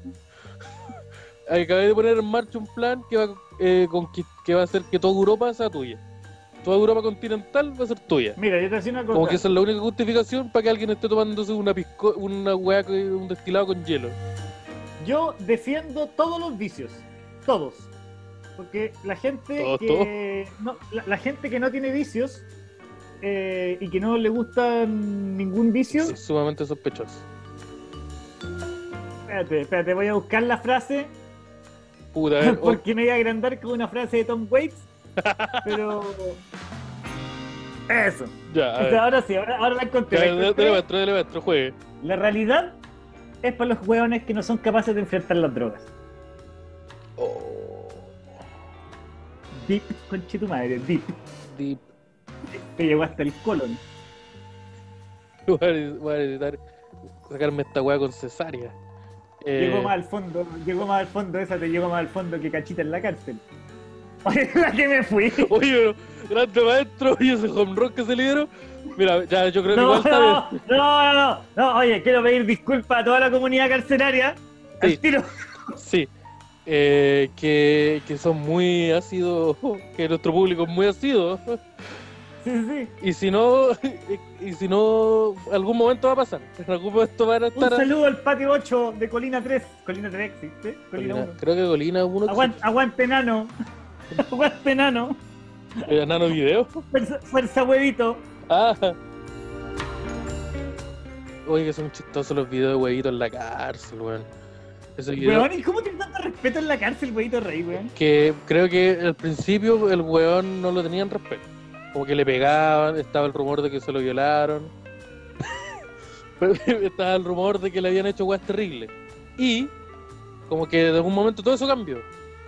Acabáis de poner en marcha un plan que va, eh, que va a hacer que toda Europa sea tuya. Toda Europa continental va a ser tuya. Mira, yo te decía una cosa. Como que esa es la única justificación para que alguien esté tomándose una pisco una con- un destilado con hielo. Yo defiendo todos los vicios. Todos. Porque la gente Todos, que. No, la, la gente que no tiene vicios eh, y que no le gusta ningún vicio. Es sumamente sospechoso. Espérate, espérate, voy a buscar la frase. Puta, a ver, porque me voy a agrandar con una frase de Tom Waits. Pero. Eso. ya, ahora sí, ahora, ahora la encontré. Ya, la encontré. dale dale juegue. La realidad es para los hueones que no son capaces de enfrentar las drogas. Oh, Deep, conche tu madre, deep. deep. Te llegó hasta el colon. Voy a- necesitar sacarme esta weá con cesárea. Eh, Llegó más al fondo, llegó más al fondo, esa te llegó más al fondo que cachita en la cárcel. Oye, la que me fui. Oye, pero, grande maestro, y ese home run que se le dieron. Mira, ya yo creo que No, igual está no, bien. no, no, no, no, oye, quiero pedir disculpas a toda la comunidad carcelaria. Al Sí. tiro. Sí. Eh, que, que son muy ácidos, que nuestro público es muy ácido. Sí, sí. Y si no, y si no, algún momento va a pasar. En algún momento van a Un estar. saludo al patio 8 de Colina 3. Colina 3 existe. Colina Colina- 1. creo que Colina 1 Aguante, aguante enano. aguante enano. Nano Video. Fuerza, fuerza huevito. Ah, oye, que son chistosos los videos de huevitos en la cárcel, weón. Weón, ¿y cómo tiene tanto respeto en la cárcel, huevito rey, weón? que creo que al principio el weón no lo tenían respeto. Como que le pegaban, estaba el rumor de que se lo violaron. Estaba el rumor de que le habían hecho weas terribles. Y como que de algún momento todo eso cambió.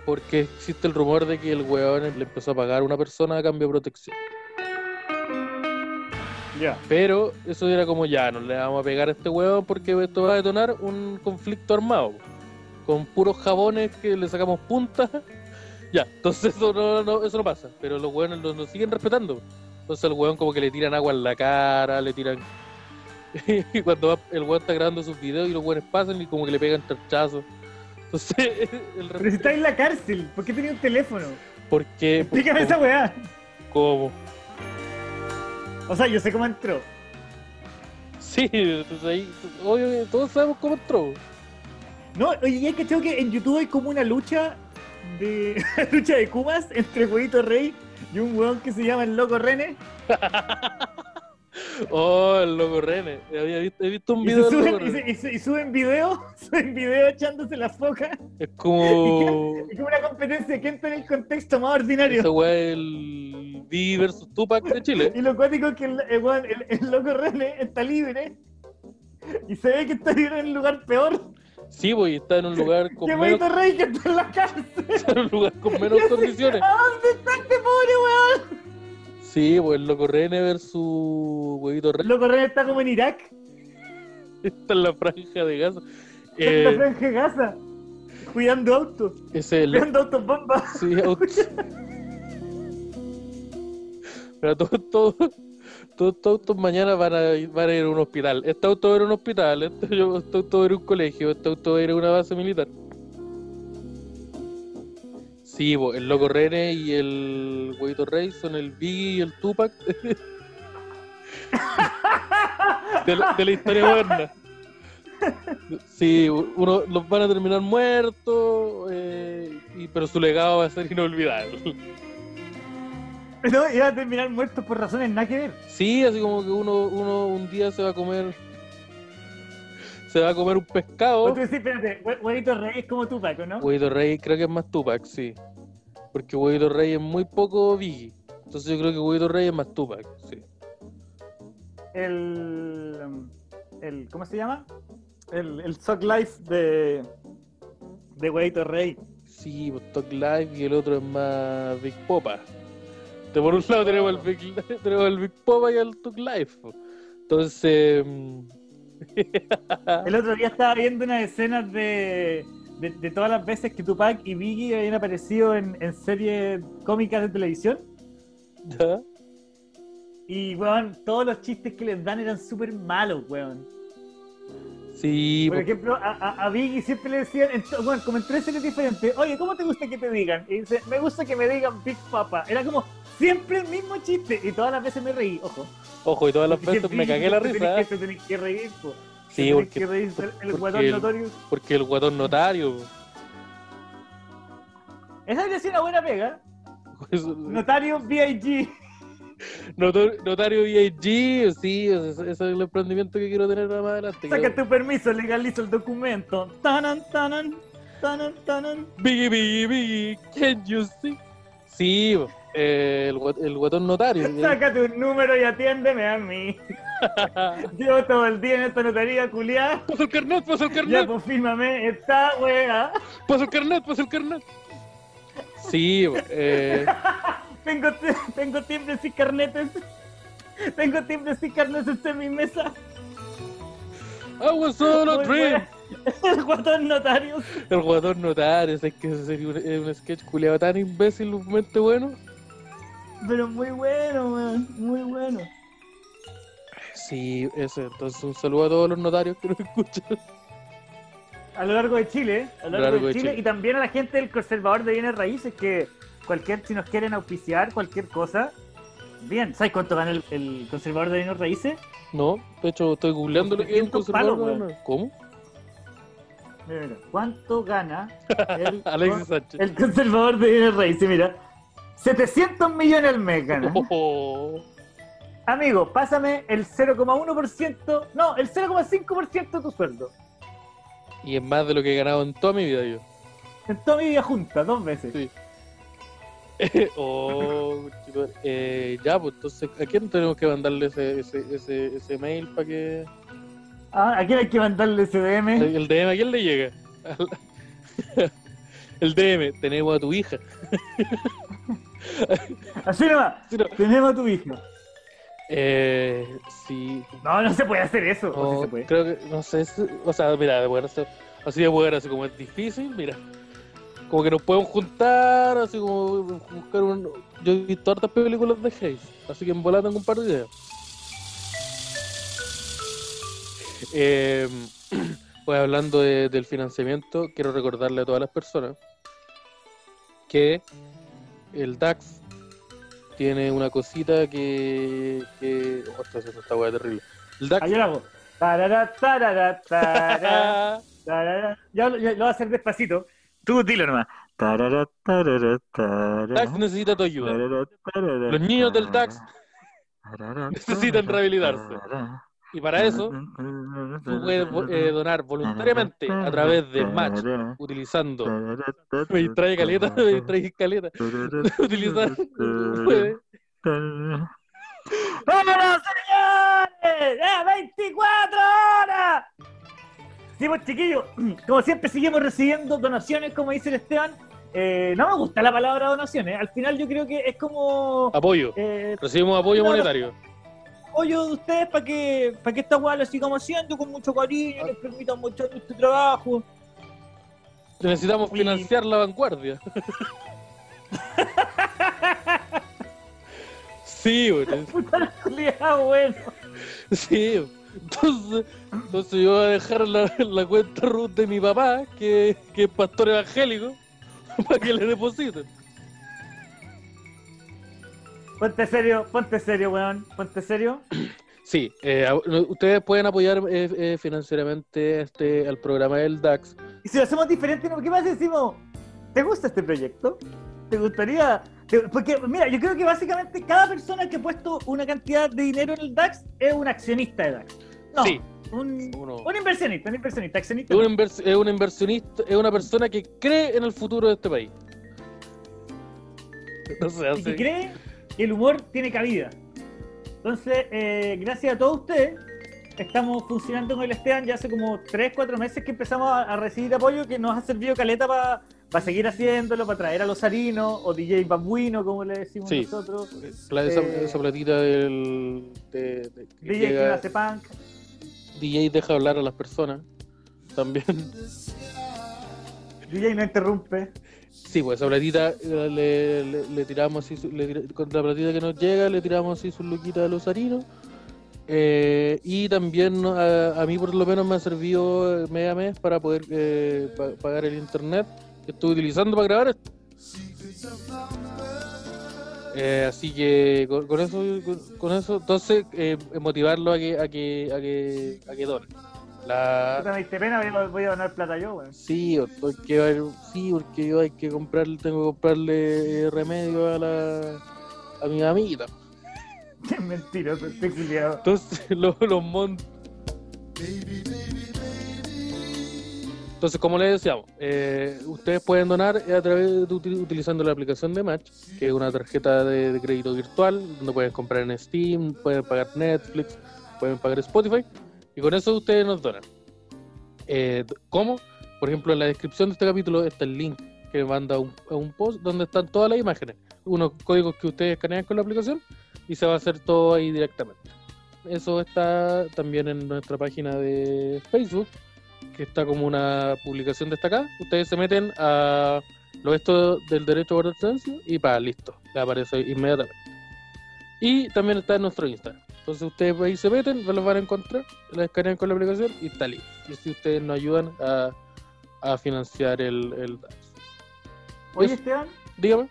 Porque existe el rumor de que el weón le empezó a pagar a una persona a cambio de protección. Ya. Pero eso era como ya, no le vamos a pegar a este huevo porque esto va a detonar un conflicto armado. Con puros jabones que le sacamos punta. Ya, entonces eso no, no- eso no pasa. Pero los hueones lo, lo siguen respetando. Entonces el hueón como que le tiran agua en la cara, le tiran... y cuando va- el hueón está grabando sus videos y los hueones pasan y como que le pegan charchazos. Entonces, el Pero si está en la cárcel, ¿por qué tenía un teléfono? porque Explícame esa weá. ¿Cómo? O sea, yo sé cómo entró. Sí, entonces ahí, obvio que todos sabemos cómo entró. No, oye, ¿ya cachado que en YouTube hay como una lucha de lucha de Kumas entre Huevito Rey y un weón que se llama el Loco René? Oh, el loco. Había visto, he visto un Y, video loco suben, y, René. se- y se- y suben video, suben video echándose la foca. Es como. Es como una competencia que entra en el contexto más ordinario. Esa weá es el V versus Tupac de Chile. Y lo cuático es que el, el, weón- el- el loco René está libre y se ve que está libre en un lugar peor Sí, pues y está en un lugar con menos, Rey que está en la cárcel. está en un lugar con menos condiciones. ¿A dónde está este pobre weón? Sí, pues loco René versus huevito René loco René está como en Irak, está en la franja de Gaza. está en la Eh, franja de Gaza, cuidando autos, ese es el cuidando autos bombas. Sí, autos. Pero todo, todo, todo estos mañana van a, van a ir a un hospital. Este auto va a ir a un hospital, este, este auto va a ir a un colegio, este auto va a ir a una base militar. Sí, el loco René y el huevito Rey son el Biggie y el Tupac de, la, historia moderna. Sí, uno los van a terminar muertos, eh, pero su legado va a ser inolvidable. No, iba a terminar muertos por razones nada que ver. Sí, así como que uno, uno un día se va a comer. Se va a comer un pescado. O tú decís, espérate, hue- Huevito Rey es como Tupac, ¿o ¿no? Huevito Rey creo que es más Tupac, sí. Porque Huevito Rey es muy poco Biggie. Entonces yo creo que Huevito Rey es más Tupac, sí. El, el. ¿Cómo se llama? El, el Sock Life de. de Huevito Rey. Sí, pues Talk Live y el otro es más Big Popa. Por un lado tenemos el Big, tenemos Big y el Live. po. Entonces. mm, El otro día estaba viendo unas escenas de, de, de todas las veces que Tupac y Biggie habían aparecido en, en series cómicas de televisión. ¿ya? Y, weón, todos los chistes que les dan eran súper malos, weón. Sí, Por ejemplo, a, a, a Biggie siempre le decían, en bueno, como en tres series diferentes, oye, ¿cómo te gusta que te digan? Y dice, me gusta que me digan Big Papa. Era como siempre el mismo chiste. Y todas las veces me reí, ojo. ojo, y todas las veces me cagué la te tenés risa. que- ¿eh? Te tenés que reír, po. Sí, Te porque- que reír, el, el porque guatón el- notorio. Porque el guatón notario. Esa sido una buena pega. Notario B.I.G. notario VIG, sí, ese, es el emprendimiento que quiero tener más adelante. Saca tu permiso, legaliza el documento. Tanan, tanan, tanan, tanan. Biggie, Biggie, Biggie, can you see? Sí, eh, el, el guatón notario. Sácate un número y atiéndeme a mí. Llevo todo el día en esta notaría culiada. Pasa el carnet, pasa el Ya, carnet, pues fírmame esta wea. pasa el carnet, pasa el carnet. Sí, eh, Tengo, tengo timbres y carnetes. Tengo timbres y carnetes en mi mesa. I was on a dream. El guatón notarios. El guatón notario, es que ese sería un, sketch culiado tan imbécilmente bueno. Pero muy bueno, weón. Muy bueno. Sí, ese, entonces un saludo a todos los notarios que nos escuchan. A lo largo de Chile. A lo largo, de, Chile, Y también a la gente del conservador de bienes raíces que cualquier, si nos quieren auspiciar cualquier cosa. Bien, ¿sabes cuánto gana el, el conservador de bienes raíces? No, de hecho estoy googleando lo que es un 700 conservador. palos, no, no. ¿Cómo? Mira, mira, ¿Cuánto gana el, Alexis Sánchez. el conservador de bienes raíces? Mira, 700 millones al mes gana. Oh, amigo, pásame el 0,1%, no, el 0,5% de tu sueldo. Y es más de lo que he ganado en toda mi vida yo. En toda mi vida junta, dos veces. Sí. oh, eh, ya, pues entonces, ¿a quién tenemos que mandarle ese, ese, ese, ese mail para que. Ah, ¿a quién hay que mandarle ese DM? El DM, ¿a quién le llega? El DM, tenemos a tu hija. Así nomás, no. tenemos a tu hija. Eh, sí. No, no se puede hacer eso. ¿O sí no, se puede? creo que, no sé, o sea, mira, de hacer- así de poder, así como es difícil, mira. Como que nos podemos juntar, así como buscar un... Yo he visto hartas películas de Hayes, así que en tengo un par de ideas. Eh, pues hablando de- del financiamiento, quiero recordarle a todas las personas que el DAX tiene una cosita que... que... Haciendo esta hueá terrible. El DAX... Ah, lo hago. Tarara, tarara, tarara, tarara. Ya, lo- ya lo voy a hacer despacito. Tú dilo nomás. Tarara, tarara, tarara, DAX necesita tu ayuda. Los niños del DAX necesitan rehabilitarse. Y para eso, tú puedes eh, donar voluntariamente a través de Match, utilizando. Me distrae caleta, me distrae caleta. Utilizar. puede- ¡Vámonos, señores! ¡Ya, 24 horas! Sí, pues chiquillos, como siempre seguimos recibiendo donaciones, como dice el Esteban. Eh, no me gusta la palabra donaciones. Al final yo creo que es como Apoyo. eh, Recibimos apoyo monetario. apoyo de ustedes para que, para que esta weá la sigamos haciendo con mucho cariño, les permitan mostrar nuestro trabajo. Necesitamos Y- financiar la vanguardia. Sí, güey. Puta la bueno. Sí. Entonces, entonces yo voy a dejar la, la cuenta root de mi papá, que, que es pastor evangélico, para que le depositen. Ponte serio, ponte serio, weón. Ponte serio. Sí, eh, ustedes pueden apoyar eh, eh, financieramente este al programa del DAX. Y si lo hacemos diferente, ¿no? ¿qué si decimos, ¿te gusta este proyecto? ¿Te gustaría? Porque, mira, yo creo que básicamente cada persona que ha puesto una cantidad de dinero en el DAX es un accionista de DAX. No, Sí, un, uno- un inversionista, un inversionista, accionista. es, un invers- es un inversionista, es una persona que cree en el futuro de este país. No y que cree que el humor tiene cabida. Entonces, eh, gracias a todos ustedes, estamos funcionando con el Esteban ya hace como 3, 4 meses que empezamos a, a recibir apoyo que nos ha servido caleta para seguir haciéndolo, para traer a los harinos o DJ Babuino, como le decimos Sí. nosotros. Pla- esa, Eh, esa platita del. De, DJ que hace punk. DJ deja hablar a las personas. También. DJ no interrumpe. Sí, pues esa platita eh, le, le- le tiramos así, le con la platita que nos llega, le tiramos así sus luquitas a los harinos. Eh, y también a, a mí por lo menos me ha servido eh, mes a mes para poder eh, pa- pagar el internet que estoy utilizando para grabar esto. Eh, así que con, con eso, con, con eso, entonces eh, motivarlo a que, a que, a que, a que donen. La, me diste pena, voy a, donar plata yo, weón. Sí, porque, sí, porque yo hay que comprar, tengo que comprarle remedio a la a mi amiguita. Qué mentiroso este culiado. Entonces los, los mon- Entonces, como les decíamos, eh, ustedes pueden donar a través de util- utilizando la aplicación de Match, que es una tarjeta de, crédito virtual, donde pueden comprar en Steam, pueden pagar Netflix, pueden pagar Spotify, y con eso ustedes nos donan. Eh, ¿Cómo? Por ejemplo, en la descripción de este capítulo está el link que manda a un post donde están todas las imágenes, unos códigos que ustedes escanean con la aplicación y se va a hacer todo ahí directamente. Eso está también en nuestra página de Facebook, que está como una publicación destacada. Ustedes se meten a lo esto del derecho a guardar silencio y para listo, le aparece inmediatamente. Y también está en nuestro Instagram. Entonces ustedes ahí se meten, los van a encontrar, la escanean con la aplicación y está listo. Y así ustedes nos ayudan a, a financiar el, el. Oye. Esteban, Dígame.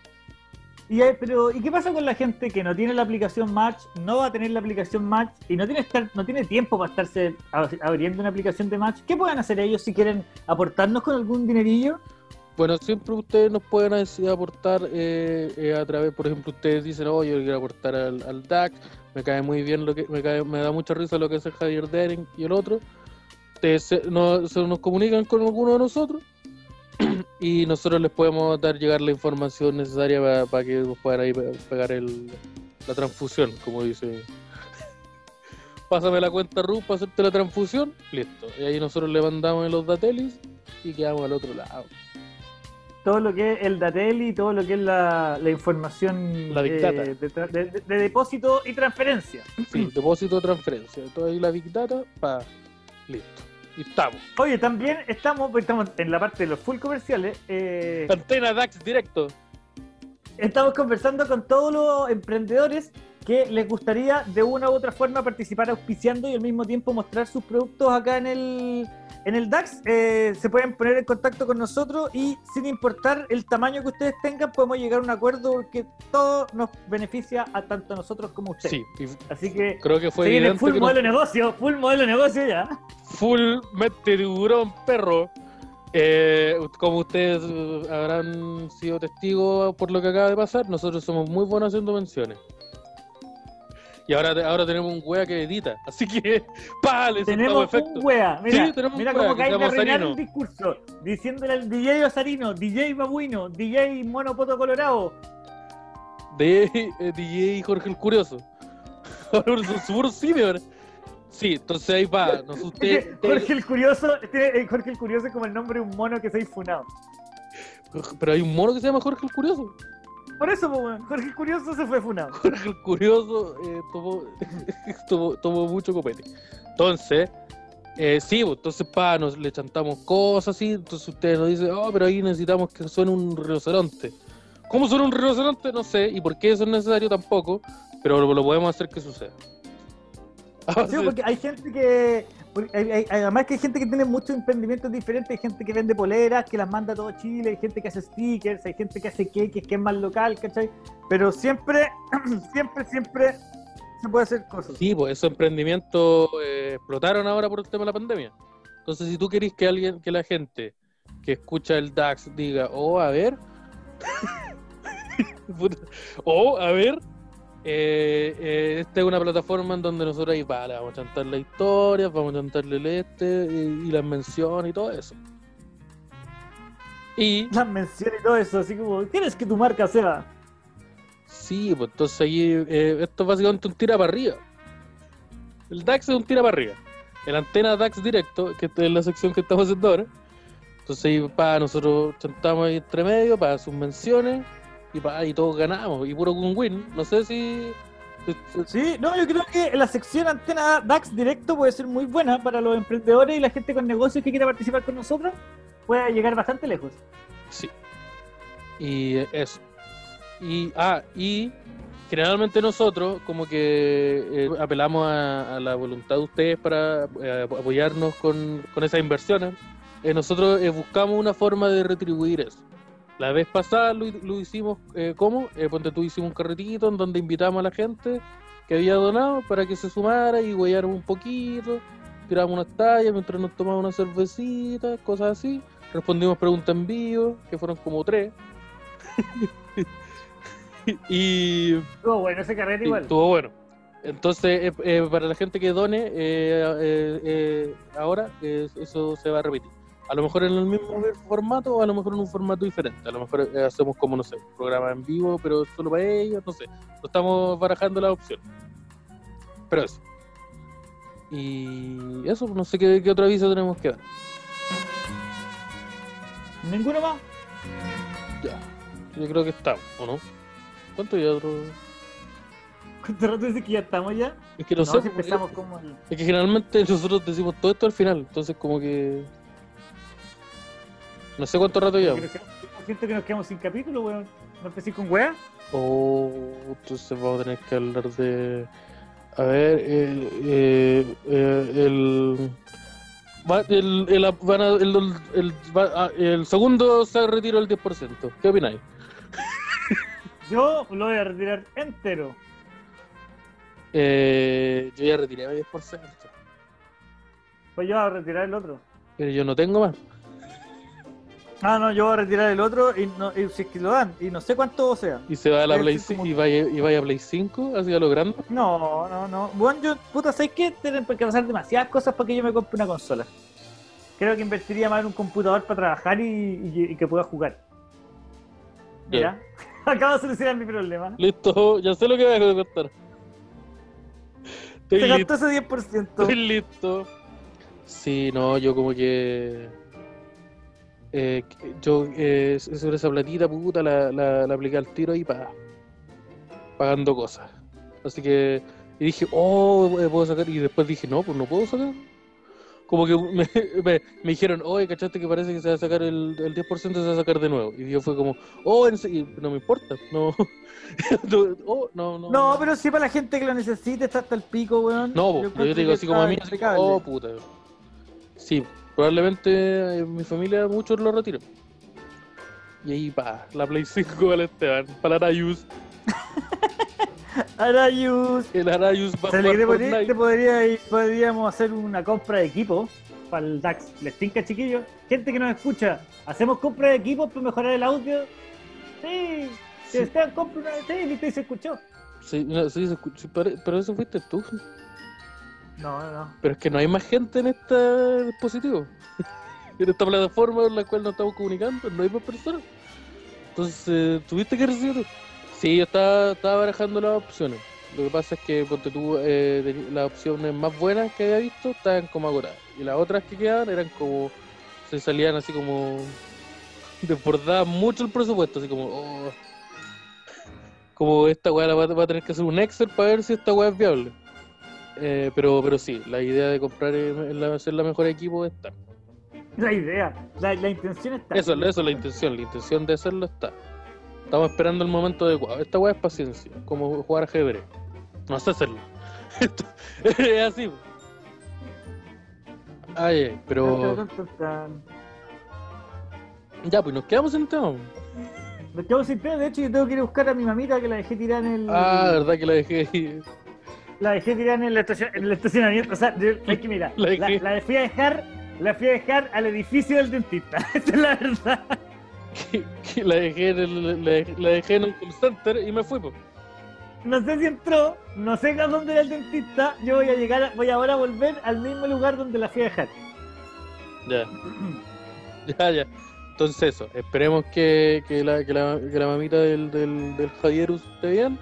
¿Y, hay- pero, ¿y qué pasa con la gente que no tiene la aplicación Match, no va a tener la aplicación Match y no tiene, estar, no tiene tiempo para estarse ab- abriendo una aplicación de Match? ¿Qué pueden hacer ellos si quieren aportarnos con algún dinerillo? Bueno, siempre ustedes nos pueden así aportar eh, eh, a través, por ejemplo, ustedes dicen, oh, yo quiero aportar al, al DAX, me cae muy bien lo que, me cae, me da mucha risa lo que hace Javier Dering y el otro. Ustedes no- se nos comunican con alguno de nosotros y nosotros les podemos dar llegar la información necesaria para que nos puedan ahí pe- pegar el, la transfusión, como dice. Pásame la cuenta RU para hacerte la transfusión, listo. Y ahí nosotros le mandamos los datelis y quedamos al otro lado. todo lo que es el datel y todo lo que es la, la información La Big Data. eh, de, tra- de- de- de depósito y transferencia. Sí, depósito, transferencia. Todo ahí la Big Data, pa, listo. Y estamos. Oye, también estamos, pues estamos en la parte de los full comerciales. eh, Antena DAX directo. estamos conversando con todos los emprendedores que les gustaría de una u otra forma participar auspiciando y al mismo tiempo mostrar sus productos acá en el, en el DAX. Eh, se pueden poner en contacto con nosotros y sin importar el tamaño que ustedes tengan, podemos llegar a un acuerdo porque todo nos beneficia a tanto a nosotros como a ustedes. Sí, Así que creo que fue se full que modelo de negocio, full modelo de negocio ya. full mete tiburón perro. Eh, como ustedes eh, habrán sido testigos por lo que acaba de pasar, nosotros somos muy buenos haciendo menciones. Y ahora, ahora tenemos un wea que edita, así que ¡pa! Le Tenemos efecto. un wea. Mira, Sí, tenemos mira un wea cómo cae arruinar Osarino. el discurso. Diciéndole al DJ Osarino, DJ Babuino, DJ Mono Poto Colorado. De eh, DJ Jorge el Curioso. Ahora son súper senior. Sí, entonces ahí va. Nos usted, Jorge el Curioso, tiene- eh, Jorge el Curioso es como el nombre de un mono que se ha funado. Pero hay un mono que se llama Jorge el Curioso. Por eso, Jorge Curioso se fue funado. Jorge Curioso eh, tomó, tomó, mucho copete. Entonces, eh, sí, entonces pa, nos le chantamos cosas así. Entonces ustedes nos dicen, oh, pero ahí necesitamos que suene un rinoceronte. ¿Cómo suena un rinoceronte? No sé. ¿Y por qué eso es necesario tampoco? Pero lo podemos hacer que suceda. Sí, porque hay gente que. porque hay- hay- además que hay gente que tiene muchos emprendimientos diferentes, hay gente que vende poleras, que las manda a todo Chile, hay gente que hace stickers, hay gente que hace queques, que es más local, ¿cachai? Pero siempre, siempre, siempre se puede hacer cosas. Sí, pues esos emprendimientos eh, explotaron ahora por el tema de la pandemia. Entonces, si tú querés que alguien, que la gente que escucha el DAX diga, oh, a ver, oh, a ver, eh, eh, esta es una plataforma en donde nosotros ahí vale, vamos a chantar la historia, vamos a chantarle el este y, y las menciones y todo eso. Y Las menciones y todo eso, así como, tienes que tu marca sea. Sí, pues entonces ahí eh, esto es básicamente un tira para arriba. El DAX es un tira para arriba. El antena DAX directo, que es la sección que estamos haciendo ahora. Entonces ahí para nosotros chantamos ahí entre medio para sus menciones y pa, y todos ganamos. Y puro win-win. No sé si. Sí, no, yo creo que la sección antena DAX directo puede ser muy buena para los emprendedores y la gente con negocios que quiera participar con nosotros. Puede llegar bastante lejos. Sí. Y eso. Y, ah, y generalmente nosotros como que eh, apelamos a, a la voluntad de ustedes para eh, apoyarnos con, con esas inversiones. Eh, nosotros buscamos una forma de retribuir eso. La vez pasada lo, lo hicimos, eh, ¿cómo? Eh, ponte tú hicimos un carretito en donde invitamos a la gente que había donado para que se sumara y huellaran un poquito, tiramos unas tallas mientras nos tomamos una cervecita, cosas así. Respondimos preguntas en vivo, que fueron como tres. y Estuvo bueno ese carrete igual. estuvo bueno. Entonces, eh, eh, para la gente que done, eh, ahora eso se va a repetir. A lo mejor en el mismo formato o a lo mejor en un formato diferente. A lo mejor eh, hacemos como, no sé, un programa en vivo, pero solo para ellos, no sé. No estamos barajando la opción. Pero eso. Y eso, no sé qué, qué otro aviso tenemos que dar. ¿Ninguno más? Ya. Yo creo que estamos, ¿o no? ¿Cuánto ya otro? ¿Cuánto rato dice que ya estamos ya? Es que no, No, sé. si porque- empezamos como el... Es que generalmente nosotros decimos todo esto al final, entonces como que... No sé cuánto rato llevamos. Siento que nos quedamos sin capítulo, weón. ¿No empecé con weá? Oh, entonces vamos a tener que hablar de... A ver, eh, eh, eh, el... el, el, ah, el segundo se retiró el 10%. ¿Qué opináis? Yo lo voy a retirar entero. Eh, yo ya retiré mi 10%, Pues yo voy a retirar el otro. pero yo no tengo más. Ah, no, yo voy a retirar el otro y, no, y si es que lo dan, y no sé cuánto sea. Y se va a la Play ser 5 como- y vaya, y vaya a Play 5, así a lo grande. No, no, no. Bueno, yo, puta, ¿sabes qué? Tienen que pasar demasiadas cosas para que yo me compre una consola. Creo que invertiría más en un computador para trabajar y, y- y que pueda jugar. Mira, acabo de solucionar mi problema. Listo, ya sé lo que voy a contar. Listo. gastó ese 10%. Estoy listo. Sí, no, yo como que. Eh, yo eh, sobre esa platita, puta, la, la, la apliqué al tiro ahí para. pagando cosas. Así que. Y dije, oh, eh, puedo sacar. Y después dije, no, pues no puedo sacar. Como que me, me, me dijeron, oye, ¿cachaste que parece que se va a sacar el, el 10% se va a sacar de nuevo? Y yo fue como, oh, en no me importa, no. oh, no, no. No, pero sí para la gente que lo necesite, está hasta el pico, weón. No, Yo te digo así como a mí, así oh puta. Sí, probablemente en mi familia muchos lo retiran. Y ahí pa, la Play 5 al Esteban, para Arayus. Arayus. El Arayus va a le podría- te podría podríamos hacer una compra de equipo para el DAX. ¿Les tinca, chiquillos? Gente que nos escucha, ¿hacemos compra de equipos para mejorar el audio? Sí. Si Sí. Esteban compra una... Sí, viste, se escuchó. Sí, no, sí, se pare- pero eso fuiste tú. No, no. Pero es que no hay más gente en este dispositivo. en esta plataforma en la cual nos estamos comunicando, no hay más personas. Entonces, tuviste que recibir. Sí, yo estaba, estaba barajando las opciones. Lo que pasa es que tú, eh, las opciones más buenas que había visto estaban como agotadas. Y las otras que quedaban eran como. Se salían así como. Desbordaban mucho el presupuesto, así como. oh. Como esta weá va, va a tener que hacer un Excel para ver si esta weá es viable. Eh, pero, pero sí, la idea de comprar eh, la, mejor equipo está. La idea, la, la intención está. Eso, eso es la intención, la intención de hacerlo está. Estamos esperando el momento adecuado. Esta weá es paciencia, como jugar ajedrez. No sé hacerlo. Es así. Ay, pero. Ya, pues nos quedamos el tema. Nos quedamos sin pena, de hecho yo tengo que ir a buscar a mi mamita que la dejé tirar en el... Ah, verdad que la dejé. La dejé tirar en el, en el estacionamiento. O sea, es que mira, La la, fui a dejar, la fui a dejar al edificio del dentista. Esa es la verdad. Que- que la, dejé en el, la, dejé- la dejé en el call center y me fui, pues. No sé si entró, no sé a dónde era el dentista. Yo voy a llegar, a- voy ahora a volver al mismo lugar donde la fui a dejar. Ya. Ya, ya. Entonces eso, esperemos que, que, la, que, la, que la mamita del, del, del Javierus esté bien.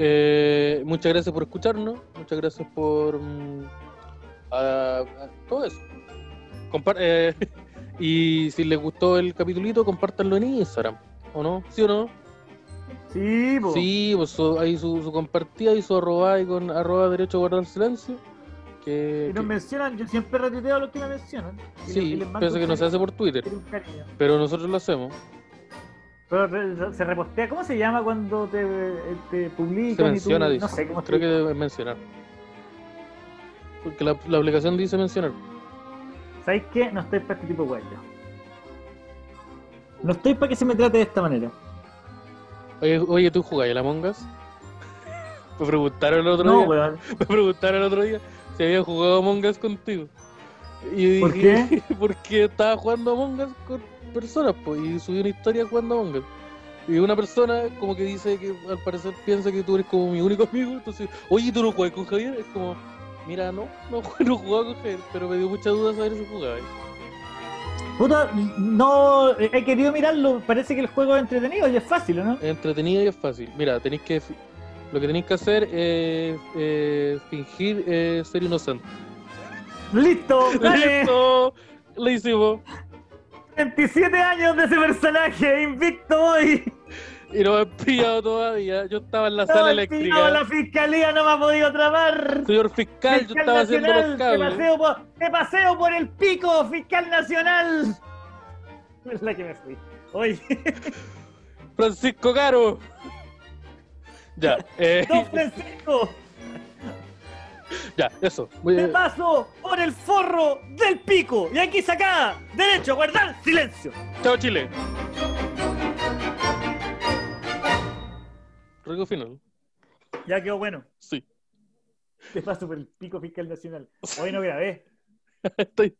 Eh, muchas gracias por escucharnos, muchas gracias por mm, a- a- todo eso. Compar- eh, y si les gustó el capitulito, compártanlo en Instagram, ¿o no? ¿Sí o no? Sí, po. Sí, pues su- ahí su, su compartida y su arroba ahí con arroba derecho a guardar silencio. Que, Y nos que- mencionan, yo siempre retuiteo a los que me mencionan. Y y sí, les pienso que no se hace por Twitter, pero nosotros lo hacemos. Pero se repostea, ¿cómo se llama cuando te, te publican? Se y tú- menciona, dice. No sé cómo Creo que debe mencionar. Porque la, la aplicación dice mencionar. ¿Sabéis qué? No estoy para este tipo de yo. No estoy para que se me trate de esta manera. Oye, oye ¿tú jugás el Among Us? Me preguntaron el otro No, día. weón. Me preguntaron el otro día si había jugado Among Us contigo. Y ¿Por dije, porque estaba jugando Among Us con personas, pues, y subí una historia jugando Among Us. Y una persona como que dice que al parecer piensa que tú eres como mi único amigo, entonces, oye, ¿tú no juegas con Javier? Es como, mira, no, no, no jugaba con Javier, pero me dio mucha duda saber si jugaba. Puta, no he querido mirarlo. Parece que el juego es entretenido y es fácil, ¿o ¿no? Entretenido y es fácil. Mira, tenéis que. Lo que tenéis que hacer es eh, fingir eh, ser inocente. ¡Listo! ¡Dale! ¡Listo! Lo hicimos. 27 años de ese personaje, invicto hoy. Y no me han pillado todavía. Yo estaba en la No, sala eléctrica. la fiscalía no me ha podido atrapar. Señor fiscal, yo estaba haciendo los nacional, te cables. paseo, por, te paseo por el pico, fiscal nacional. Es la que me fui. Oye, Francisco Caro. Ya, eh, don Francisco, ya, eso. Te a- paso por el forro del pico. Y aquí saca, derecho, guardar silencio. Chao, Chile. Rico final. Ya quedó bueno. Sí. Te paso por el pico fiscal nacional. Hoy no grabé. Estoy-